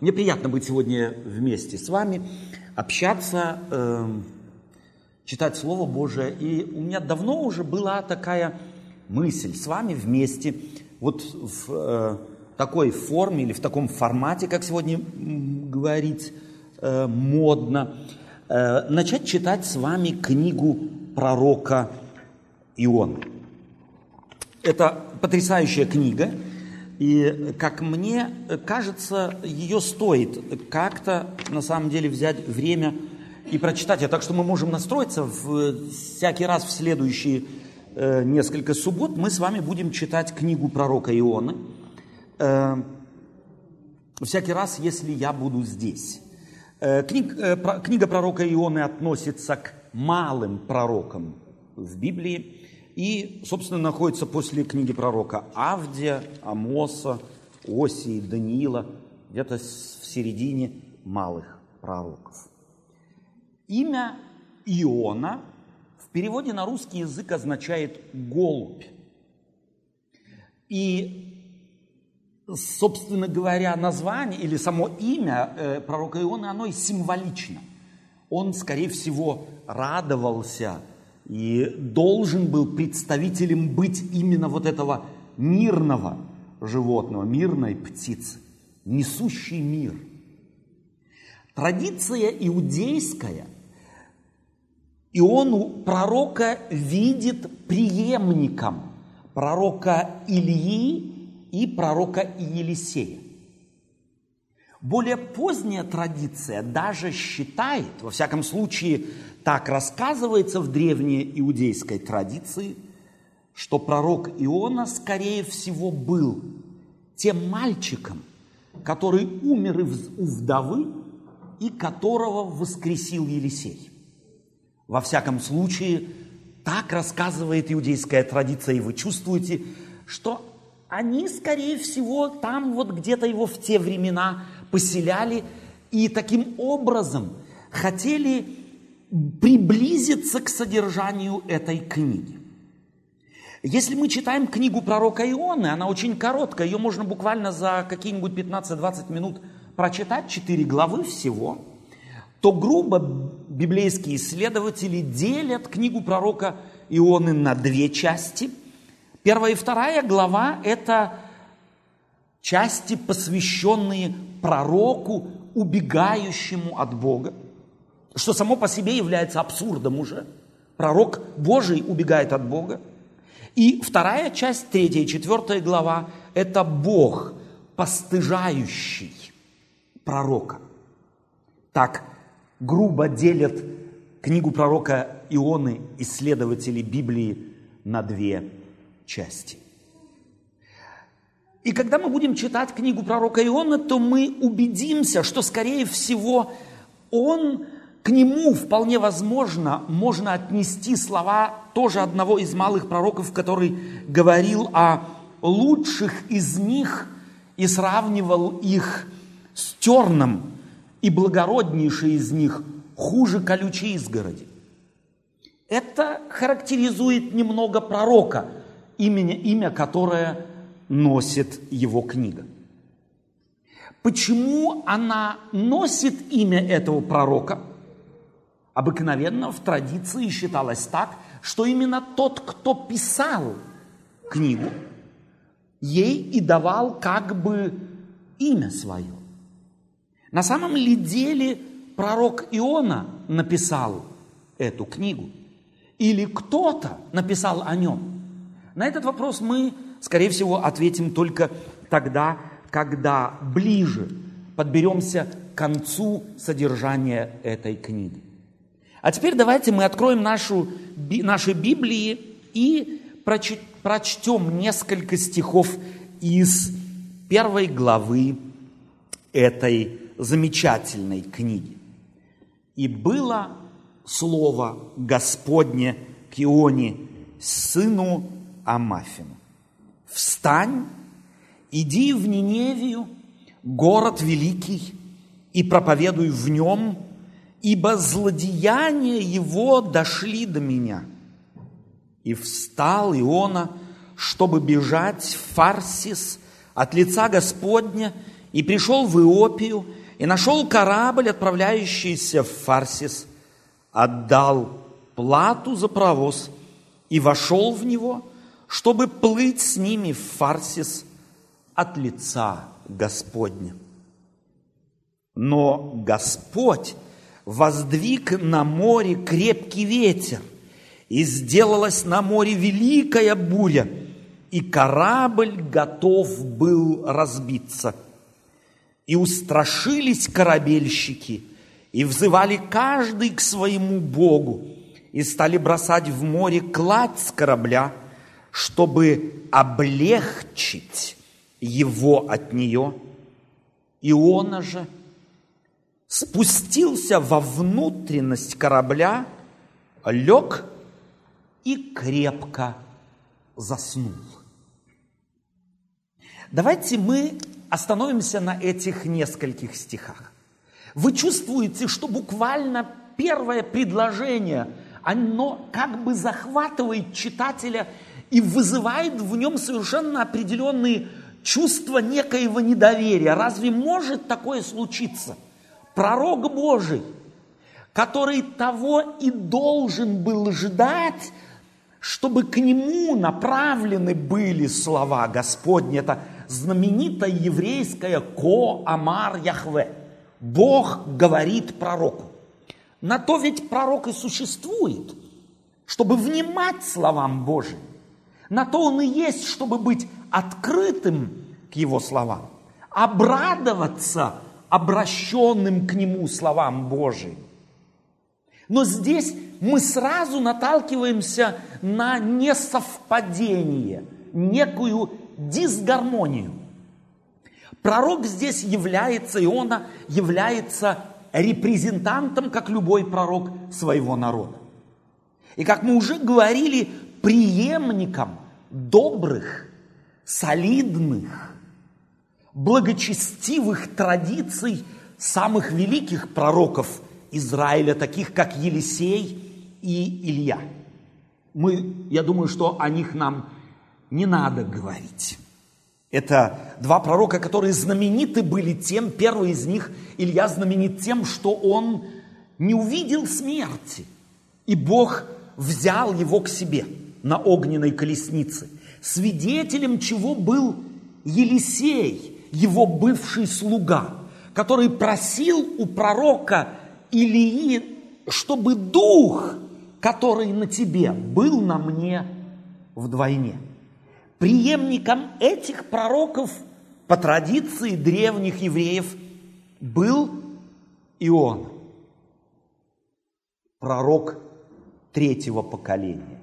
Мне приятно быть сегодня вместе с вами, общаться, эм, читать Слово Божие. И у меня давно уже была такая мысль с вами вместе, вот в э, такой форме или в таком формате, как сегодня говорить э, модно, э, начать читать с вами книгу пророка Иона. Это потрясающая книга – и, как мне кажется, ее стоит как-то, на самом деле, взять время и прочитать ее. Так что мы можем настроиться в, всякий раз в следующие э, несколько суббот. Мы с вами будем читать книгу пророка Ионы. Э, всякий раз, если я буду здесь. Э, книг, э, про, книга пророка Ионы относится к малым пророкам в Библии и, собственно, находится после книги пророка Авдия, Амоса, Осии, Даниила, где-то в середине малых пророков. Имя Иона в переводе на русский язык означает «голубь». И, собственно говоря, название или само имя э, пророка Иона, оно и символично. Он, скорее всего, радовался – и должен был представителем быть именно вот этого мирного животного, мирной птицы, несущий мир. Традиция иудейская, и он пророка видит преемником пророка Ильи и пророка Елисея. Более поздняя традиция даже считает, во всяком случае, так рассказывается в древней иудейской традиции, что пророк Иона, скорее всего, был тем мальчиком, который умер у вдовы и которого воскресил Елисей. Во всяком случае, так рассказывает иудейская традиция, и вы чувствуете, что они, скорее всего, там вот где-то его в те времена поселяли и таким образом хотели приблизиться к содержанию этой книги. Если мы читаем книгу пророка Ионы, она очень короткая, ее можно буквально за какие-нибудь 15-20 минут прочитать, 4 главы всего, то грубо библейские исследователи делят книгу пророка Ионы на две части. Первая и вторая глава – это части, посвященные пророку, убегающему от Бога, что само по себе является абсурдом уже. Пророк Божий убегает от Бога. И вторая часть, третья и четвертая глава, это Бог, постыжающий пророка. Так грубо делят книгу пророка Ионы исследователи Библии на две части. И когда мы будем читать книгу пророка Иона, то мы убедимся, что, скорее всего, он, к нему вполне возможно можно отнести слова тоже одного из малых пророков, который говорил о лучших из них и сравнивал их с терном, и благороднейший из них хуже колючей изгороди. Это характеризует немного пророка, имя, имя которое носит его книга. Почему она носит имя этого пророка? Обыкновенно в традиции считалось так, что именно тот, кто писал книгу, ей и давал как бы имя свое. На самом ли деле пророк Иона написал эту книгу? Или кто-то написал о нем? На этот вопрос мы скорее всего, ответим только тогда, когда ближе подберемся к концу содержания этой книги. А теперь давайте мы откроем нашу, наши Библии и прочтем несколько стихов из первой главы этой замечательной книги. «И было слово Господне к Ионе, сыну Амафину встань, иди в Ниневию, город великий, и проповедуй в нем, ибо злодеяния его дошли до меня. И встал Иона, чтобы бежать в Фарсис от лица Господня, и пришел в Иопию, и нашел корабль, отправляющийся в Фарсис, отдал плату за провоз и вошел в него, чтобы плыть с ними в Фарсис от лица Господня. Но Господь воздвиг на море крепкий ветер, и сделалась на море великая буря, и корабль готов был разбиться. И устрашились корабельщики, и взывали каждый к своему Богу, и стали бросать в море кладь с корабля, чтобы облегчить его от нее. Иона же спустился во внутренность корабля, лег и крепко заснул. Давайте мы остановимся на этих нескольких стихах. Вы чувствуете, что буквально первое предложение, оно как бы захватывает читателя и вызывает в нем совершенно определенные чувства некоего недоверия. Разве может такое случиться? Пророк Божий, который того и должен был ждать, чтобы к нему направлены были слова Господни. Это знаменитая еврейская «Ко Амар Яхве». Бог говорит пророку. На то ведь пророк и существует, чтобы внимать словам Божьим. На то он и есть, чтобы быть открытым к его словам, обрадоваться обращенным к нему словам Божьим. Но здесь мы сразу наталкиваемся на несовпадение, некую дисгармонию. Пророк здесь является, Иона является репрезентантом, как любой пророк, своего народа. И как мы уже говорили, преемником добрых, солидных, благочестивых традиций самых великих пророков Израиля, таких как Елисей и Илья. Мы, я думаю, что о них нам не надо говорить. Это два пророка, которые знамениты были тем, первый из них, Илья, знаменит тем, что он не увидел смерти, и Бог взял его к себе на огненной колеснице, свидетелем чего был Елисей, его бывший слуга, который просил у пророка Илии, чтобы дух, который на тебе, был на мне вдвойне. Приемником этих пророков по традиции древних евреев был Ион, пророк третьего поколения,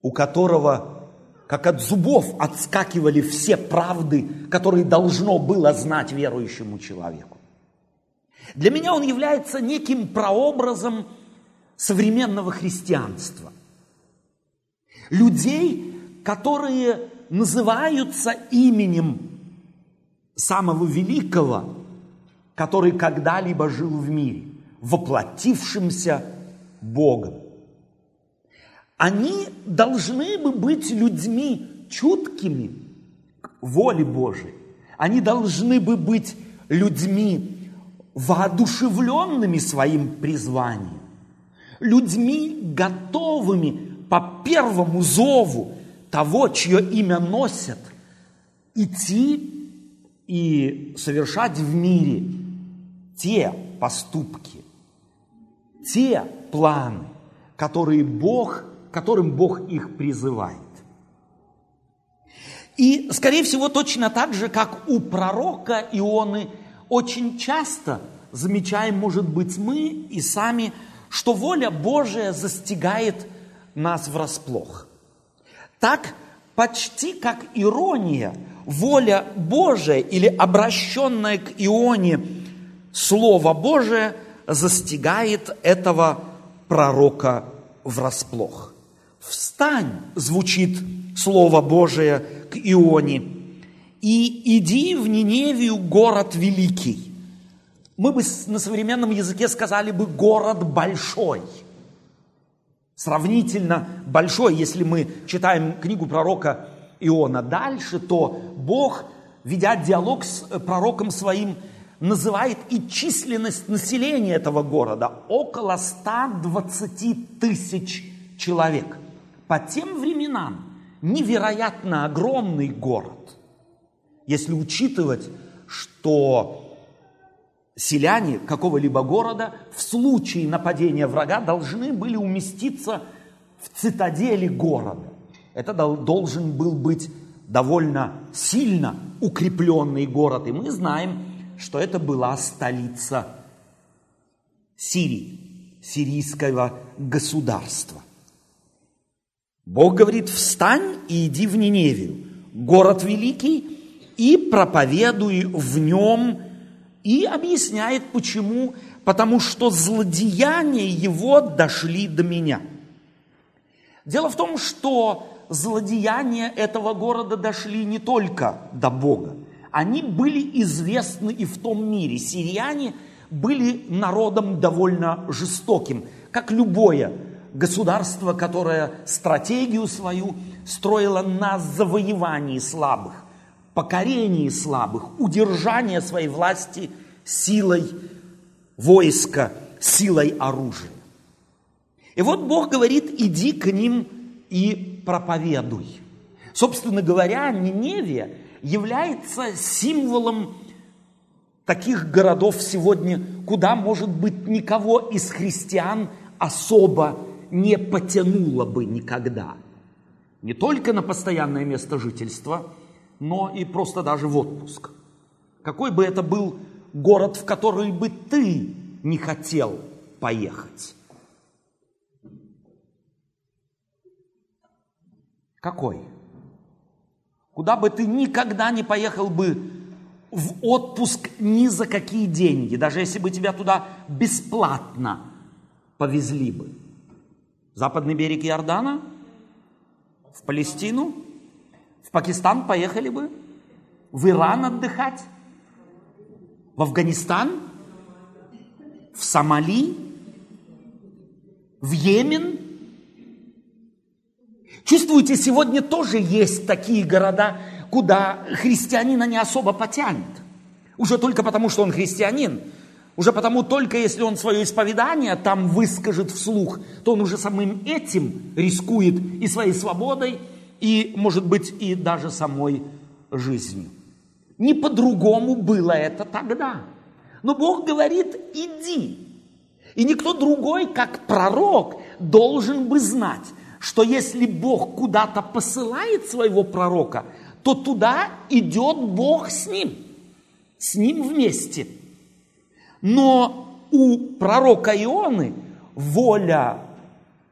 у которого, как от зубов, отскакивали все правды, которые должно было знать верующему человеку. Для меня он является неким прообразом современного христианства – людей, которые называются именем самого великого, который когда-либо жил в мире, воплотившимся Богом. Они должны бы быть людьми чуткими к воле Божией. Они должны бы быть людьми воодушевленными своим призванием, людьми готовыми по первому зову того, чье имя носят, идти и совершать в мире те поступки, те планы, которые Бог, которым Бог их призывает. И, скорее всего, точно так же, как у пророка Ионы, очень часто замечаем, может быть, мы и сами, что воля Божия застигает нас врасплох. Так, почти как ирония, воля Божия или обращенная к Ионе Слово Божие застигает этого пророка врасплох. «Встань!» звучит Слово Божие к Ионе. «И иди в Ниневию, город великий». Мы бы на современном языке сказали бы «город большой» сравнительно большой, если мы читаем книгу пророка Иона дальше, то Бог, ведя диалог с э, пророком своим, называет и численность населения этого города около 120 тысяч человек. По тем временам невероятно огромный город. Если учитывать, что селяне какого-либо города в случае нападения врага должны были уместиться в цитадели города. Это должен был быть довольно сильно укрепленный город. И мы знаем, что это была столица Сирии, сирийского государства. Бог говорит, встань и иди в Ниневию, город великий, и проповедуй в нем, и объясняет почему, потому что злодеяния его дошли до меня. Дело в том, что злодеяния этого города дошли не только до Бога, они были известны и в том мире. Сирияне были народом довольно жестоким, как любое государство, которое стратегию свою строило на завоевании слабых, покорении слабых, удержании своей власти силой войска, силой оружия. И вот Бог говорит, иди к ним и проповедуй. Собственно говоря, Ниневия является символом таких городов сегодня, куда, может быть, никого из христиан особо не потянуло бы никогда. Не только на постоянное место жительства, но и просто даже в отпуск. Какой бы это был город, в который бы ты не хотел поехать? Какой? Куда бы ты никогда не поехал бы в отпуск ни за какие деньги, даже если бы тебя туда бесплатно повезли бы. Западный берег Иордана, в Палестину, в Пакистан поехали бы, в Иран отдыхать, в Афганистан, в Сомали, в Йемен. Чувствуете, сегодня тоже есть такие города, куда христианина не особо потянет. Уже только потому, что он христианин – уже потому только если он свое исповедание там выскажет вслух, то он уже самым этим рискует и своей свободой, и, может быть, и даже самой жизнью. Не по-другому было это тогда. Но Бог говорит, иди. И никто другой, как пророк, должен бы знать, что если Бог куда-то посылает своего пророка, то туда идет Бог с ним, с ним вместе – но у пророка Ионы воля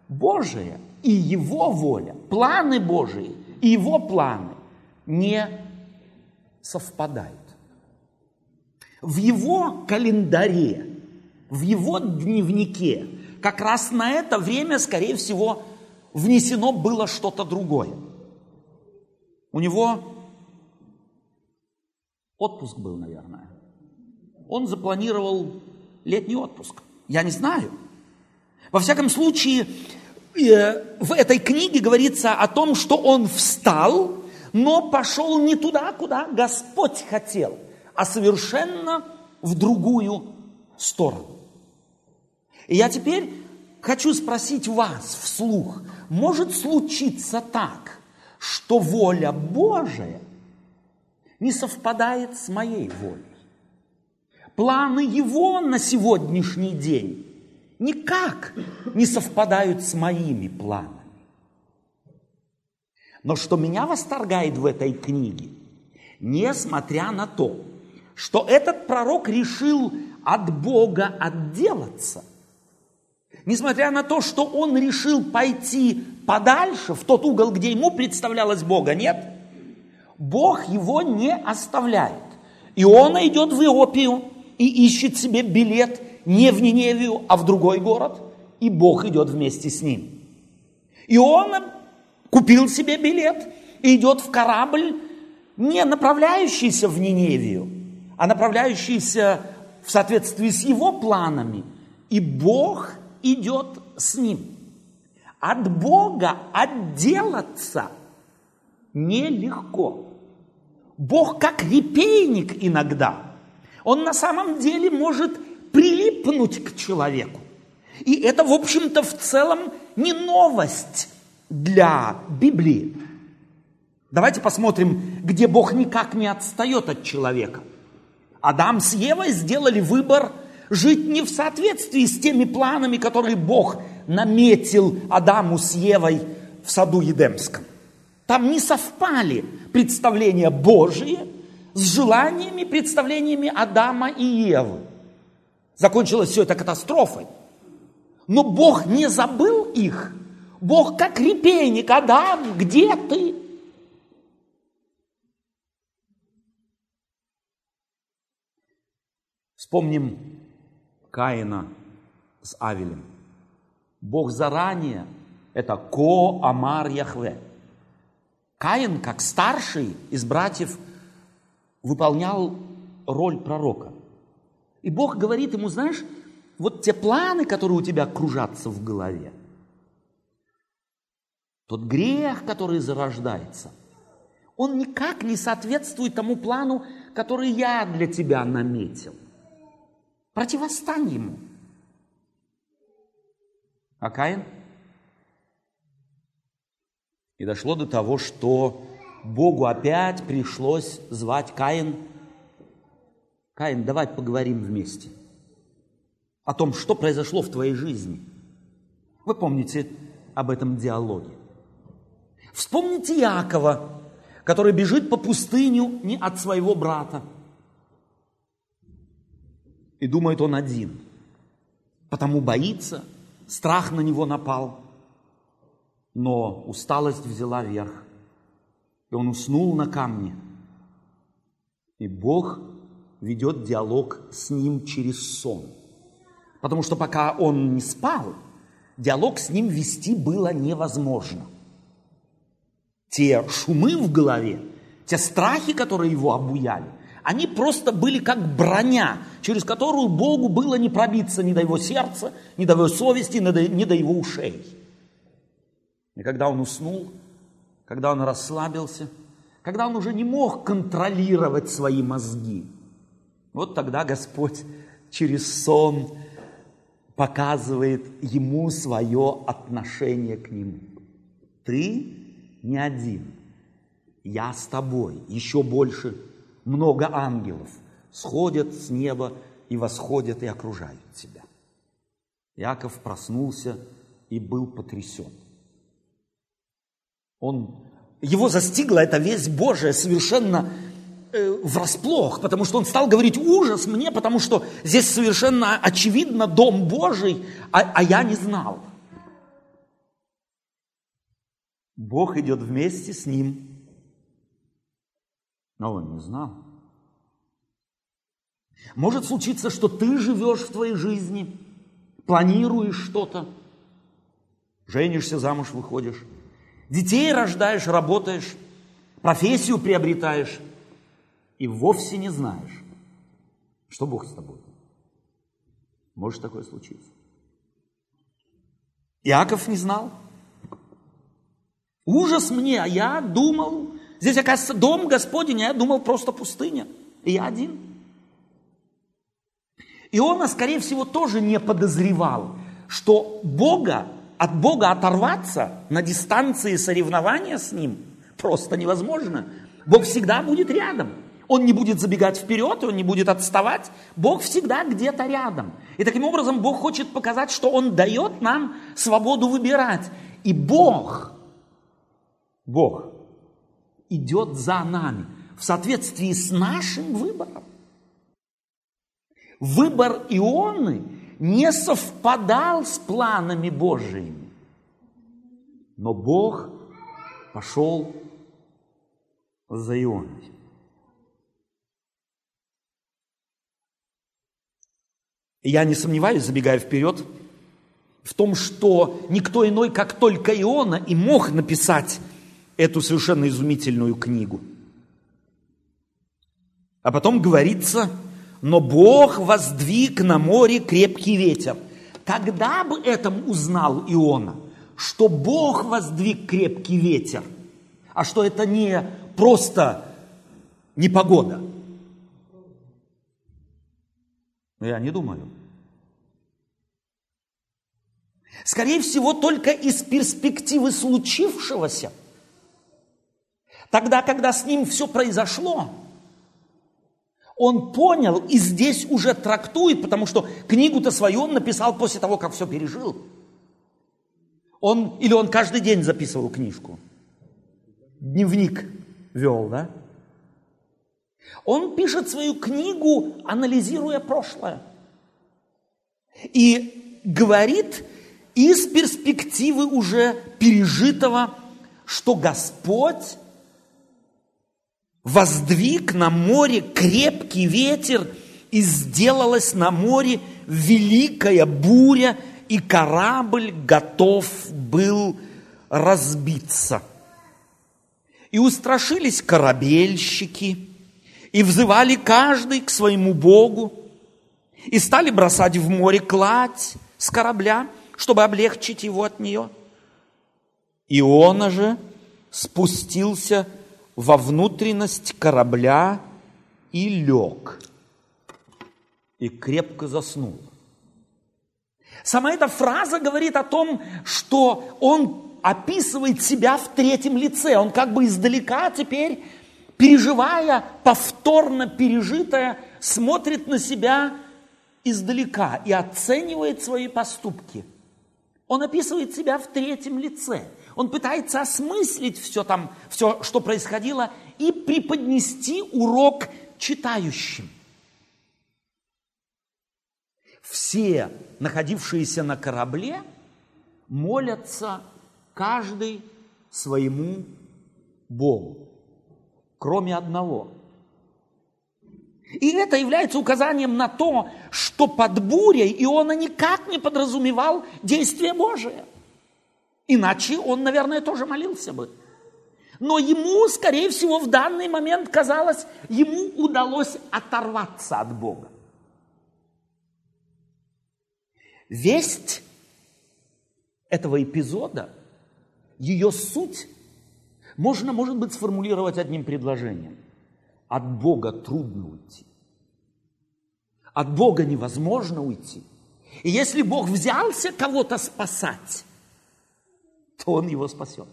Божия и его воля, планы Божии и его планы не совпадают. В его календаре, в его дневнике как раз на это время, скорее всего, внесено было что-то другое. У него отпуск был, наверное он запланировал летний отпуск. Я не знаю. Во всяком случае, э, в этой книге говорится о том, что он встал, но пошел не туда, куда Господь хотел, а совершенно в другую сторону. И я теперь хочу спросить вас вслух, может случиться так, что воля Божия не совпадает с моей волей? Планы его на сегодняшний день никак не совпадают с моими планами. Но что меня восторгает в этой книге, несмотря на то, что этот пророк решил от Бога отделаться, несмотря на то, что он решил пойти подальше, в тот угол, где ему представлялось Бога, нет, Бог его не оставляет. И он идет в Иопию, и ищет себе билет не в Ниневию, а в другой город, и Бог идет вместе с ним. И он купил себе билет и идет в корабль, не направляющийся в Ниневию, а направляющийся в соответствии с его планами. И Бог идет с ним. От Бога отделаться нелегко. Бог как репейник иногда. Он на самом деле может прилипнуть к человеку. И это, в общем-то, в целом не новость для Библии. Давайте посмотрим, где Бог никак не отстает от человека. Адам с Евой сделали выбор жить не в соответствии с теми планами, которые Бог наметил Адаму с Евой в саду Едемском. Там не совпали представления Божьи с желаниями, представлениями Адама и Евы. Закончилось все это катастрофой. Но Бог не забыл их. Бог как репейник, Адам, где ты? Вспомним Каина с Авелем. Бог заранее, это Ко Амар Яхве. Каин, как старший из братьев, выполнял роль пророка. И Бог говорит ему, знаешь, вот те планы, которые у тебя кружатся в голове, тот грех, который зарождается, он никак не соответствует тому плану, который я для тебя наметил. Противостань ему. А Каин? И дошло до того, что Богу опять пришлось звать Каин. Каин, давай поговорим вместе о том, что произошло в твоей жизни. Вы помните об этом диалоге. Вспомните Якова, который бежит по пустыню не от своего брата – и думает он один. Потому боится, страх на него напал. Но усталость взяла верх. И он уснул на камне. И Бог ведет диалог с ним через сон. Потому что пока он не спал, диалог с ним вести было невозможно. Те шумы в голове, те страхи, которые его обуяли, они просто были как броня, через которую Богу было не пробиться ни до его сердца, ни до его совести, ни до, ни до его ушей. И когда он уснул, когда он расслабился, когда он уже не мог контролировать свои мозги, вот тогда Господь через сон показывает ему свое отношение к нему. Ты не один, я с тобой, еще больше – много ангелов сходят с неба и восходят и окружают тебя. Яков проснулся и был потрясен. Он, его застигла эта весть Божия совершенно э, врасплох, потому что он стал говорить ужас мне, потому что здесь совершенно очевидно дом Божий, а, а я не знал. Бог идет вместе с ним – но он не знал. Может случиться, что ты живешь в твоей жизни, планируешь что-то, женишься, замуж выходишь, детей рождаешь, работаешь, профессию приобретаешь и вовсе не знаешь, что Бог с тобой. Может такое случиться. Иаков не знал. Ужас мне, а я думал, Здесь, оказывается, дом Господень, а я думал, просто пустыня. И я один. Иона, скорее всего, тоже не подозревал, что Бога, от Бога оторваться на дистанции соревнования с Ним просто невозможно. Бог всегда будет рядом. Он не будет забегать вперед, он не будет отставать. Бог всегда где-то рядом. И таким образом Бог хочет показать, что Он дает нам свободу выбирать. И Бог, Бог идет за нами в соответствии с нашим выбором. Выбор Ионы не совпадал с планами Божиими. Но Бог пошел за Ионой. Я не сомневаюсь, забегая вперед, в том, что никто иной, как только Иона, и мог написать эту совершенно изумительную книгу. А потом говорится, но Бог воздвиг на море крепкий ветер. Когда бы этом узнал Иона, что Бог воздвиг крепкий ветер, а что это не просто непогода. Я не думаю. Скорее всего, только из перспективы случившегося. Тогда, когда с ним все произошло, он понял и здесь уже трактует, потому что книгу-то свою он написал после того, как все пережил. Он, или он каждый день записывал книжку. Дневник вел, да? Он пишет свою книгу, анализируя прошлое. И говорит из перспективы уже пережитого, что Господь воздвиг на море крепкий ветер, и сделалась на море великая буря, и корабль готов был разбиться. И устрашились корабельщики, и взывали каждый к своему Богу, и стали бросать в море кладь с корабля, чтобы облегчить его от нее. Иона же спустился во внутренность корабля и лег, и крепко заснул. Сама эта фраза говорит о том, что он описывает себя в третьем лице. Он как бы издалека теперь, переживая повторно пережитое, смотрит на себя издалека и оценивает свои поступки. Он описывает себя в третьем лице – он пытается осмыслить все там, все, что происходило, и преподнести урок читающим. Все, находившиеся на корабле, молятся каждый своему Богу, кроме одного. И это является указанием на то, что под бурей Иона никак не подразумевал действие Божие. Иначе он, наверное, тоже молился бы. Но ему, скорее всего, в данный момент казалось, ему удалось оторваться от Бога. Весть этого эпизода, ее суть, можно, может быть, сформулировать одним предложением. От Бога трудно уйти. От Бога невозможно уйти. И если Бог взялся кого-то спасать, то он его спасет.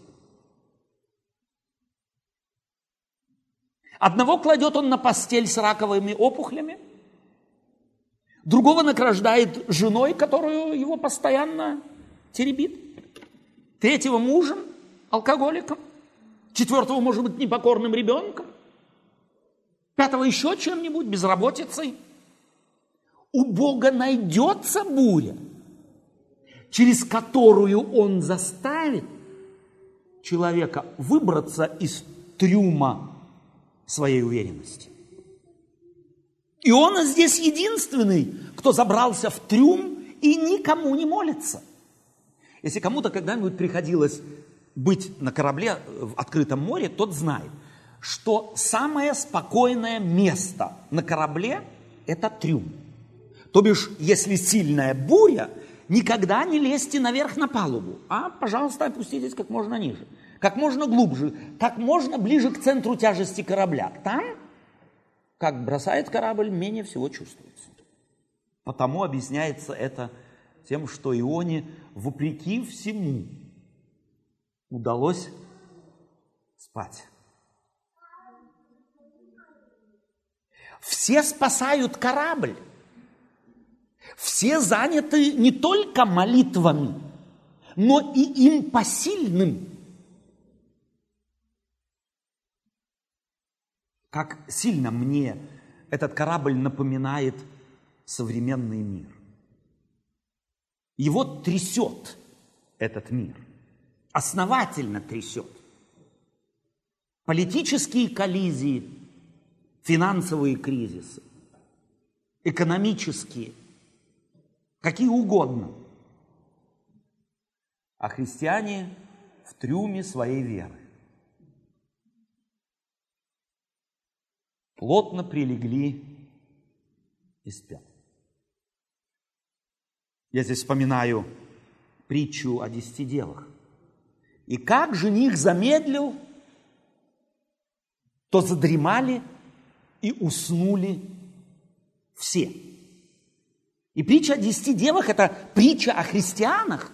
Одного кладет он на постель с раковыми опухлями, другого награждает женой, которую его постоянно теребит, третьего мужем, алкоголиком, четвертого, может быть, непокорным ребенком, пятого еще чем-нибудь, безработицей. У Бога найдется буря – через которую он заставит человека выбраться из трюма своей уверенности. И он здесь единственный, кто забрался в трюм и никому не молится. Если кому-то когда-нибудь приходилось быть на корабле в открытом море, тот знает, что самое спокойное место на корабле – это трюм. То бишь, если сильная буря – никогда не лезьте наверх на палубу, а, пожалуйста, опуститесь как можно ниже, как можно глубже, как можно ближе к центру тяжести корабля. Там, как бросает корабль, менее всего чувствуется. Потому объясняется это тем, что Ионе, вопреки всему, удалось спать. Все спасают корабль. Все заняты не только молитвами, но и им посильным. Как сильно мне этот корабль напоминает современный мир. Его трясет этот мир, основательно трясет. Политические коллизии, финансовые кризисы, экономические – какие угодно. А христиане в трюме своей веры. Плотно прилегли и спят. Я здесь вспоминаю притчу о десяти делах. И как жених замедлил, то задремали и уснули все. И притча о десяти девах – это притча о христианах,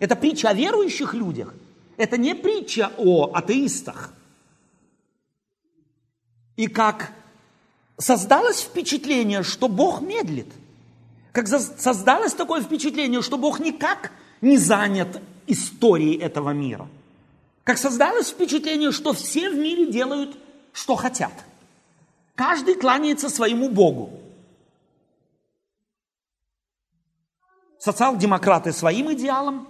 это притча о верующих людях, это не притча о атеистах. И как создалось впечатление, что Бог медлит, как создалось такое впечатление, что Бог никак не занят историей этого мира, как создалось впечатление, что все в мире делают, что хотят. Каждый кланяется своему Богу. Социал-демократы своим идеалам,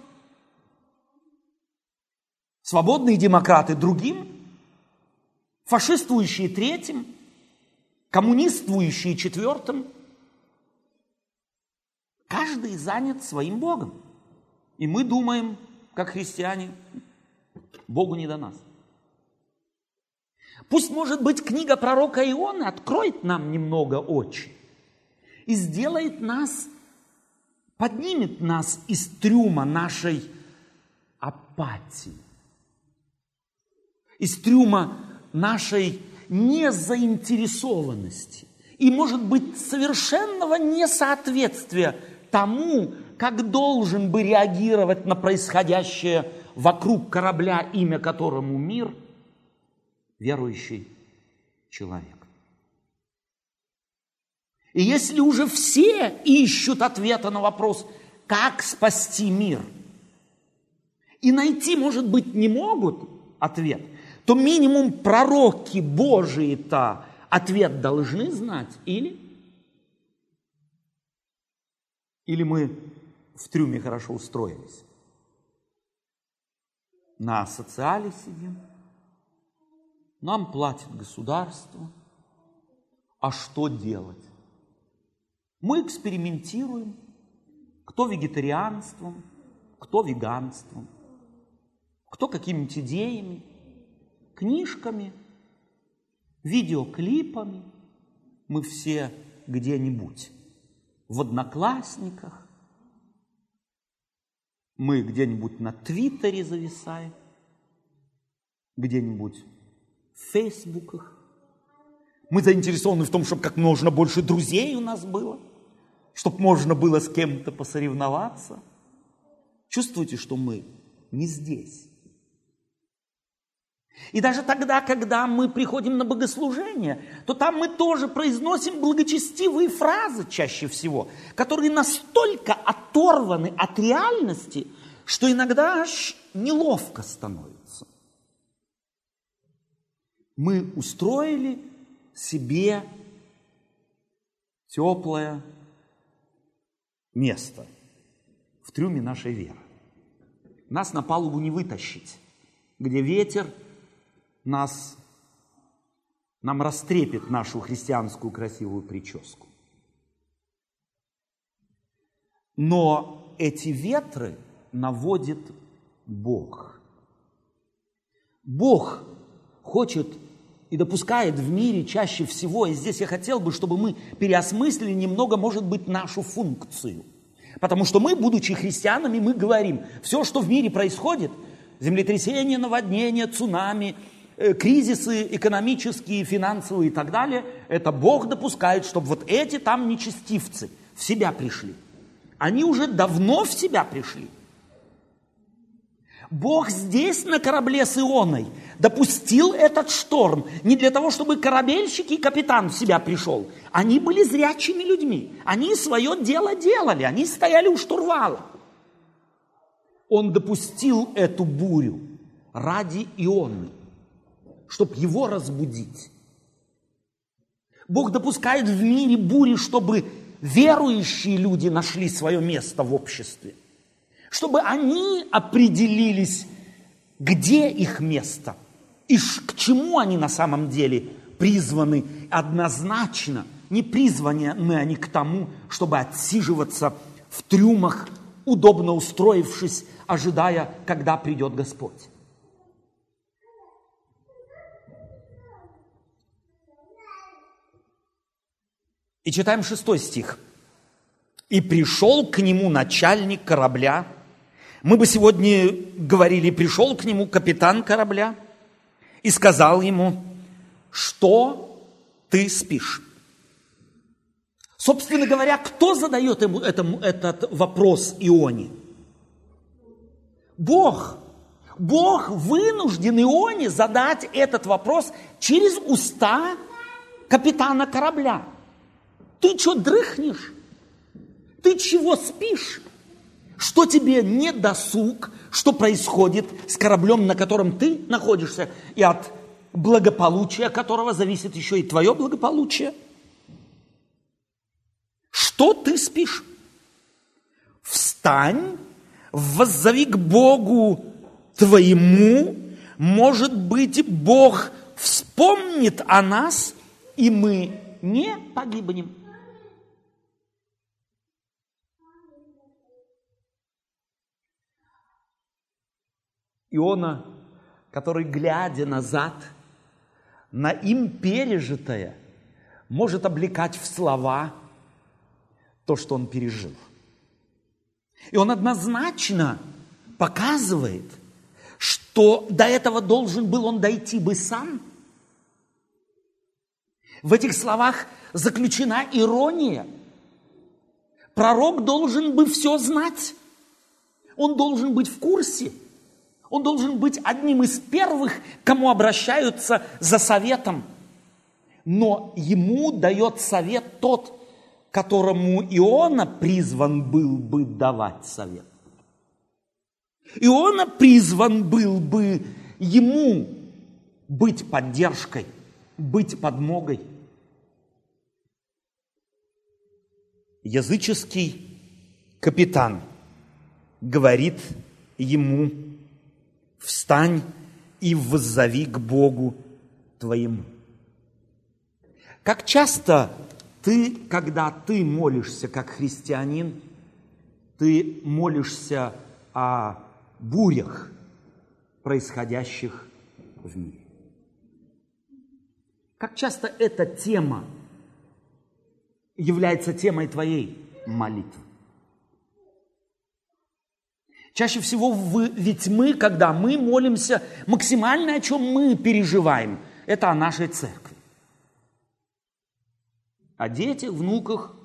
свободные демократы другим, фашистующие третьим, коммуниствующие четвертым. Каждый занят своим Богом. И мы думаем, как христиане, Богу не до нас. Пусть, может быть, книга пророка Ионы откроет нам немного очи и сделает нас поднимет нас из трюма нашей апатии, из трюма нашей незаинтересованности и, может быть, совершенного несоответствия тому, как должен бы реагировать на происходящее вокруг корабля, имя которому мир, верующий человек. И если уже все ищут ответа на вопрос, как спасти мир, и найти, может быть, не могут ответ, то минимум пророки Божии-то ответ должны знать, или? Или мы в трюме хорошо устроились? На социале сидим, нам платит государство, а что делать? Мы экспериментируем, кто вегетарианством, кто веганством, кто какими-нибудь идеями, книжками, видеоклипами. Мы все где-нибудь в одноклассниках, мы где-нибудь на Твиттере зависаем, где-нибудь в Фейсбуках. Мы заинтересованы в том, чтобы как можно больше друзей у нас было – чтобы можно было с кем-то посоревноваться. Чувствуете, что мы не здесь. И даже тогда, когда мы приходим на богослужение, то там мы тоже произносим благочестивые фразы чаще всего, которые настолько оторваны от реальности, что иногда аж неловко становится. Мы устроили себе теплое место в трюме нашей веры. Нас на палубу не вытащить, где ветер нас, нам растрепет нашу христианскую красивую прическу. Но эти ветры наводит Бог. Бог хочет и допускает в мире чаще всего, и здесь я хотел бы, чтобы мы переосмыслили немного, может быть, нашу функцию. Потому что мы, будучи христианами, мы говорим, все, что в мире происходит, землетрясения, наводнения, цунами, э, кризисы экономические, финансовые и так далее, это Бог допускает, чтобы вот эти там нечестивцы в себя пришли. Они уже давно в себя пришли – Бог здесь на корабле с Ионой допустил этот шторм не для того, чтобы корабельщик и капитан в себя пришел. Они были зрячими людьми. Они свое дело делали. Они стояли у штурвала. Он допустил эту бурю ради Ионы, чтобы его разбудить. Бог допускает в мире бури, чтобы верующие люди нашли свое место в обществе чтобы они определились, где их место и к чему они на самом деле призваны однозначно. Не призваны они к тому, чтобы отсиживаться в трюмах, удобно устроившись, ожидая, когда придет Господь. И читаем шестой стих. «И пришел к нему начальник корабля, мы бы сегодня говорили, пришел к нему капитан корабля и сказал ему, что ты спишь. Собственно говоря, кто задает ему этому, этот вопрос Ионе? Бог. Бог вынужден Ионе задать этот вопрос через уста капитана корабля. Ты что, дрыхнешь? Ты чего спишь? Что тебе не досуг? Что происходит с кораблем, на котором ты находишься, и от благополучия которого зависит еще и твое благополучие? Что ты спишь? Встань, воззови к Богу твоему, может быть, Бог вспомнит о нас, и мы не погибнем. Иона, который, глядя назад на им пережитое, может облекать в слова то, что он пережил. И он однозначно показывает, что до этого должен был он дойти бы сам. В этих словах заключена ирония. Пророк должен бы все знать. Он должен быть в курсе – он должен быть одним из первых, кому обращаются за советом. Но ему дает совет тот, которому Иона призван был бы давать совет. Иона призван был бы ему быть поддержкой, быть подмогой. Языческий капитан говорит ему встань и воззови к Богу твоему. Как часто ты, когда ты молишься как христианин, ты молишься о бурях, происходящих в мире. Как часто эта тема является темой твоей молитвы? Чаще всего в, ведь мы, когда мы молимся, максимально о чем мы переживаем, это о нашей церкви. О детях, внуках,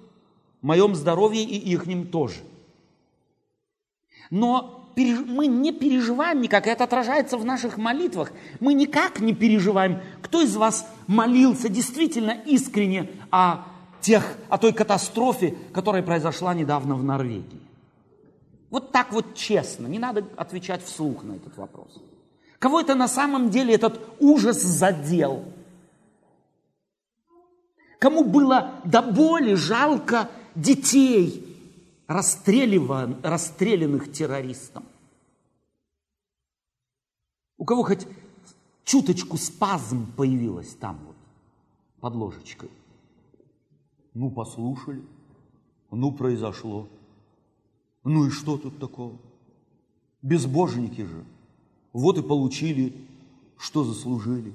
моем здоровье и ихнем тоже. Но мы не переживаем никак, это отражается в наших молитвах. Мы никак не переживаем, кто из вас молился действительно искренне о, тех, о той катастрофе, которая произошла недавно в Норвегии. Вот так вот честно, не надо отвечать вслух на этот вопрос. Кого это на самом деле этот ужас задел? Кому было до боли жалко детей, расстрелянных террористом? У кого хоть чуточку спазм появилась там вот, под ложечкой? Ну, послушали, ну, произошло. Ну и что тут такого? Безбожники же. Вот и получили, что заслужили.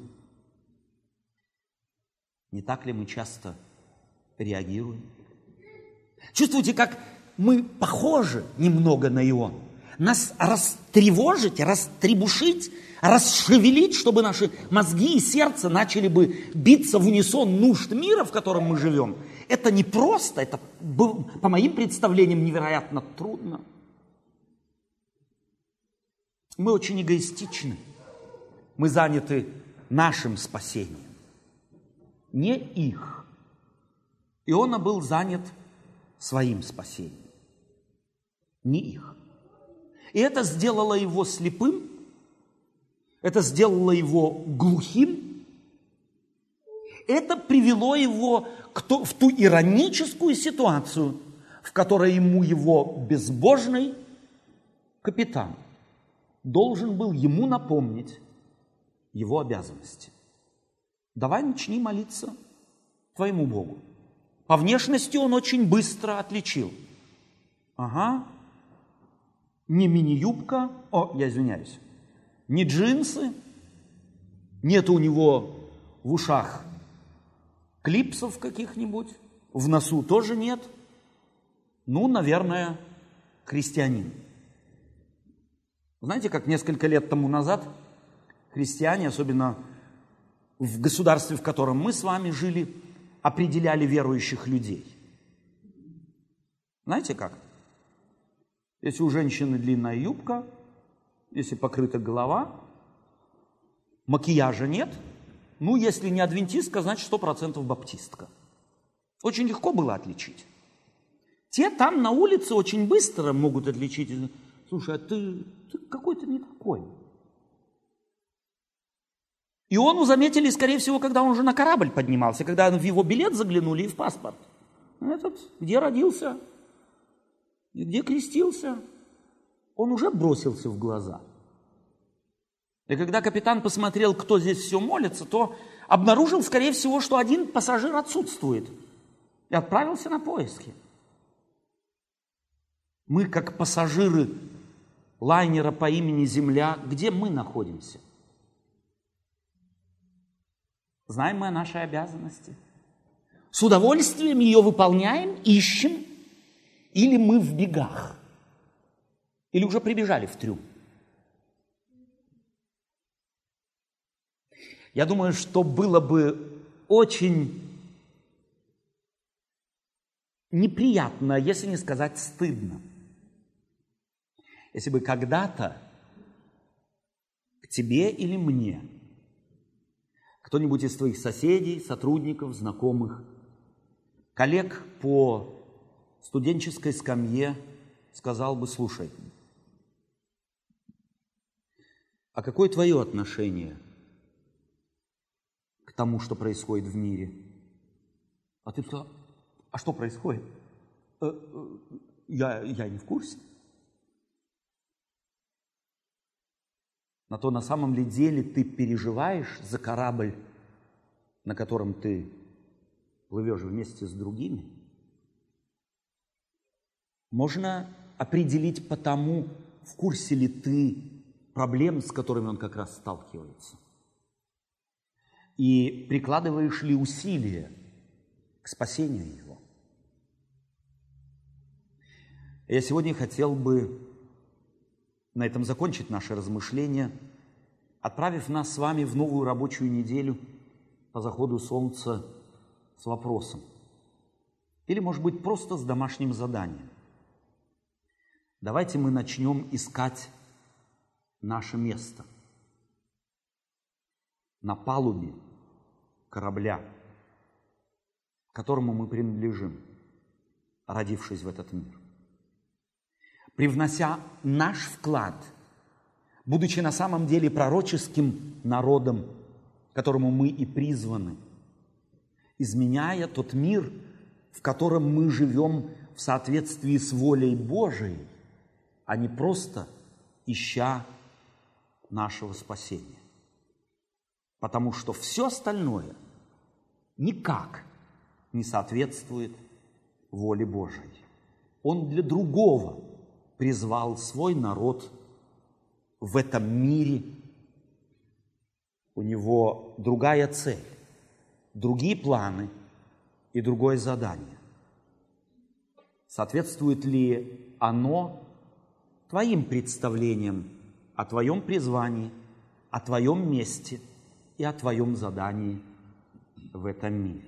Не так ли мы часто реагируем? Чувствуете, как мы похожи немного на Ион? Нас растревожить, растребушить, расшевелить, чтобы наши мозги и сердце начали бы биться в унисон нужд мира, в котором мы живем – это не просто, это по моим представлениям невероятно трудно. Мы очень эгоистичны. Мы заняты нашим спасением, не их. Иона был занят своим спасением, не их. И это сделало его слепым, это сделало его глухим, это привело его в ту ироническую ситуацию, в которой ему его безбожный капитан должен был ему напомнить его обязанности. Давай начни молиться твоему Богу. По внешности он очень быстро отличил. Ага, не мини-юбка, о, я извиняюсь, не джинсы, нет у него в ушах клипсов каких-нибудь, в носу тоже нет. Ну, наверное, христианин. Знаете, как несколько лет тому назад христиане, особенно в государстве, в котором мы с вами жили, определяли верующих людей. Знаете как? Если у женщины длинная юбка, если покрыта голова, макияжа нет, ну, если не адвентистка, значит, сто процентов баптистка. Очень легко было отличить. Те там на улице очень быстро могут отличить. Слушай, а ты, ты какой-то не такой. Иону заметили, скорее всего, когда он уже на корабль поднимался, когда в его билет заглянули и в паспорт. Этот, где родился, где крестился, он уже бросился в глаза. И когда капитан посмотрел, кто здесь все молится, то обнаружил, скорее всего, что один пассажир отсутствует. И отправился на поиски. Мы, как пассажиры лайнера по имени Земля, где мы находимся? Знаем мы о нашей обязанности? С удовольствием ее выполняем, ищем? Или мы в бегах? Или уже прибежали в трюм? Я думаю, что было бы очень неприятно, если не сказать стыдно, если бы когда-то к тебе или мне кто-нибудь из твоих соседей, сотрудников, знакомых, коллег по студенческой скамье сказал бы, слушай, а какое твое отношение к тому, что происходит в мире? А ты сказал, а что происходит? Э, э, я, я не в курсе. На то на самом ли деле ты переживаешь за корабль, на котором ты плывешь вместе с другими? Можно определить по тому, в курсе ли ты проблем, с которыми он как раз сталкивается. И прикладываешь ли усилия к спасению его. Я сегодня хотел бы на этом закончить наше размышление, отправив нас с вами в новую рабочую неделю по заходу солнца с вопросом. Или, может быть, просто с домашним заданием. Давайте мы начнем искать наше место на палубе корабля, которому мы принадлежим, родившись в этот мир привнося наш вклад, будучи на самом деле пророческим народом, которому мы и призваны, изменяя тот мир, в котором мы живем в соответствии с волей Божией, а не просто ища нашего спасения. Потому что все остальное никак не соответствует воле Божией. Он для другого призвал свой народ в этом мире. У него другая цель, другие планы и другое задание. Соответствует ли оно твоим представлениям о твоем призвании, о твоем месте и о твоем задании в этом мире?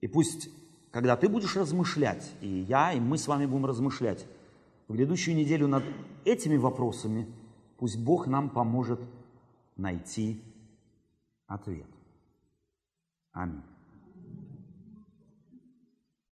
И пусть, когда ты будешь размышлять, и я, и мы с вами будем размышлять в грядущую неделю над этими вопросами пусть Бог нам поможет найти ответ. Аминь.